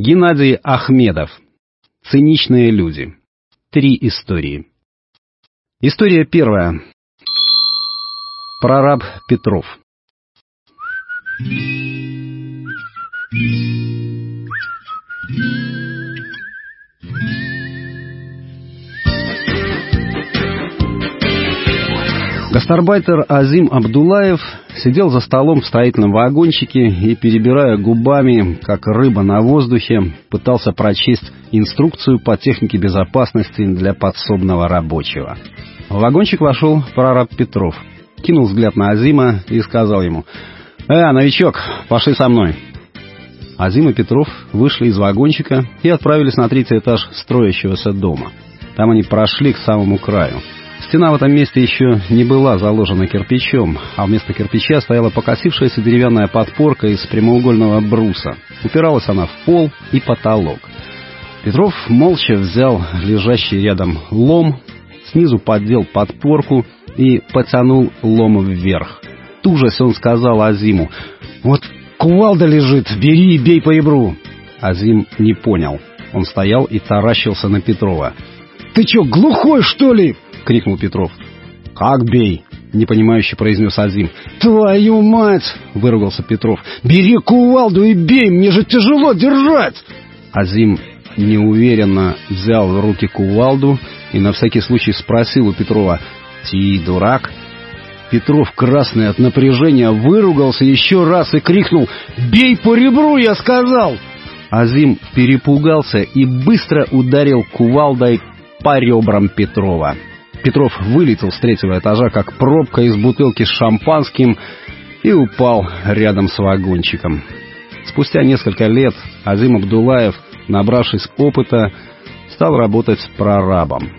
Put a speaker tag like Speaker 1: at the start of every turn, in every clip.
Speaker 1: Геннадий Ахмедов. Циничные люди. Три истории. История первая. Прораб Петров. Гастарбайтер Азим Абдулаев сидел за столом в строительном вагончике и, перебирая губами, как рыба на воздухе, пытался прочесть инструкцию по технике безопасности для подсобного рабочего. В вагончик вошел прораб Петров, кинул взгляд на Азима и сказал ему «Э, новичок, пошли со мной». Азим и Петров вышли из вагончика и отправились на третий этаж строящегося дома. Там они прошли к самому краю. Стена в этом месте еще не была заложена кирпичом, а вместо кирпича стояла покосившаяся деревянная подпорка из прямоугольного бруса. Упиралась она в пол и потолок. Петров молча взял лежащий рядом лом, снизу поддел подпорку и потянул лом вверх. Тужась он сказал Азиму, «Вот кувалда лежит, бери и бей по ребру!» Азим не понял. Он стоял и таращился на Петрова. «Ты чё, глухой, что ли?» — крикнул Петров. «Как бей?» — непонимающе произнес Азим. «Твою мать!» — выругался Петров. «Бери кувалду и бей, мне же тяжело держать!» Азим неуверенно взял в руки кувалду и на всякий случай спросил у Петрова. «Ти дурак?» Петров, красный от напряжения, выругался еще раз и крикнул «Бей по ребру, я сказал!» Азим перепугался и быстро ударил кувалдой по ребрам Петрова. Петров вылетел с третьего этажа, как пробка из бутылки с шампанским, и упал рядом с вагончиком. Спустя несколько лет Азим Абдулаев, набравшись опыта, стал работать прорабом.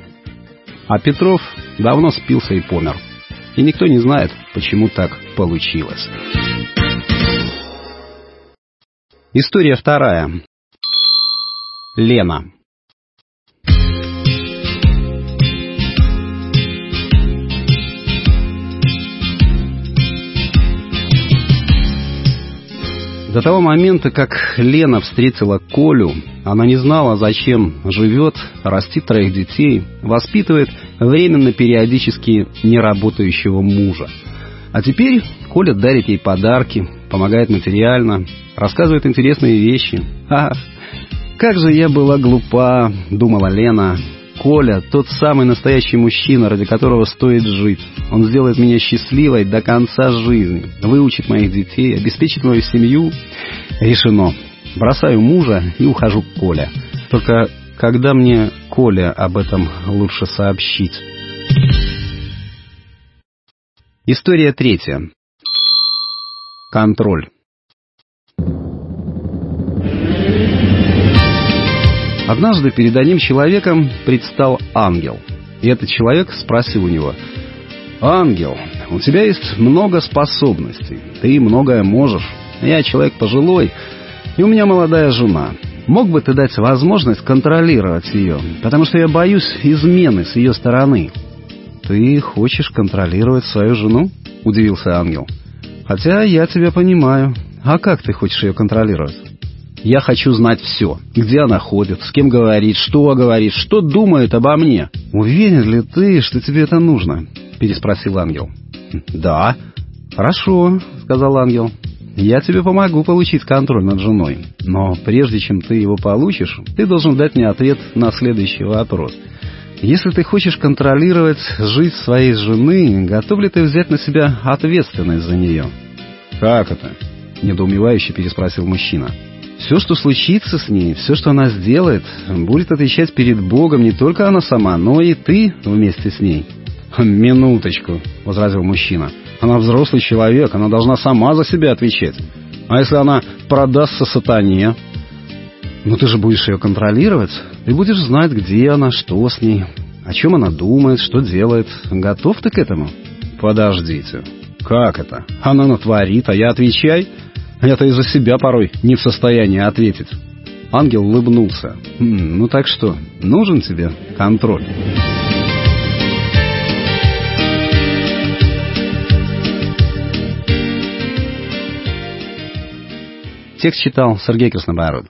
Speaker 1: А Петров давно спился и помер. И никто не знает, почему так получилось. История вторая. Лена. До того момента, как Лена встретила Колю, она не знала, зачем живет, растит троих детей, воспитывает временно периодически неработающего мужа. А теперь Коля дарит ей подарки, помогает материально, рассказывает интересные вещи. Ах, как же я была глупа, думала Лена, Коля — тот самый настоящий мужчина, ради которого стоит жить. Он сделает меня счастливой до конца жизни, выучит моих детей, обеспечит мою семью. Решено. Бросаю мужа и ухожу к Коле. Только когда мне Коля об этом лучше сообщить? История третья. Контроль. Однажды перед одним человеком предстал ангел. И этот человек спросил у него, «Ангел, у тебя есть много способностей, ты многое можешь. Я человек пожилой, и у меня молодая жена. Мог бы ты дать возможность контролировать ее, потому что я боюсь измены с ее стороны». «Ты хочешь контролировать свою жену?» — удивился ангел. «Хотя я тебя понимаю. А как ты хочешь ее контролировать?» Я хочу знать все. Где она ходит, с кем говорит, что говорит, что думает обо мне. Уверен ли ты, что тебе это нужно? Переспросил ангел. Да. Хорошо, сказал ангел. Я тебе помогу получить контроль над женой. Но прежде чем ты его получишь, ты должен дать мне ответ на следующий вопрос. Если ты хочешь контролировать жизнь своей жены, готов ли ты взять на себя ответственность за нее? Как это? Недоумевающе переспросил мужчина. Все, что случится с ней, все, что она сделает, будет отвечать перед Богом не только она сама, но и ты вместе с ней. «Минуточку», — возразил мужчина. «Она взрослый человек, она должна сама за себя отвечать. А если она продастся сатане?» «Ну ты же будешь ее контролировать. Ты будешь знать, где она, что с ней, о чем она думает, что делает. Готов ты к этому?» «Подождите. Как это? Она натворит, а я отвечай?» Я-то из-за себя порой не в состоянии ответить. Ангел улыбнулся. «Хм, «Ну так что, нужен тебе контроль?» Текст читал Сергей Краснобород.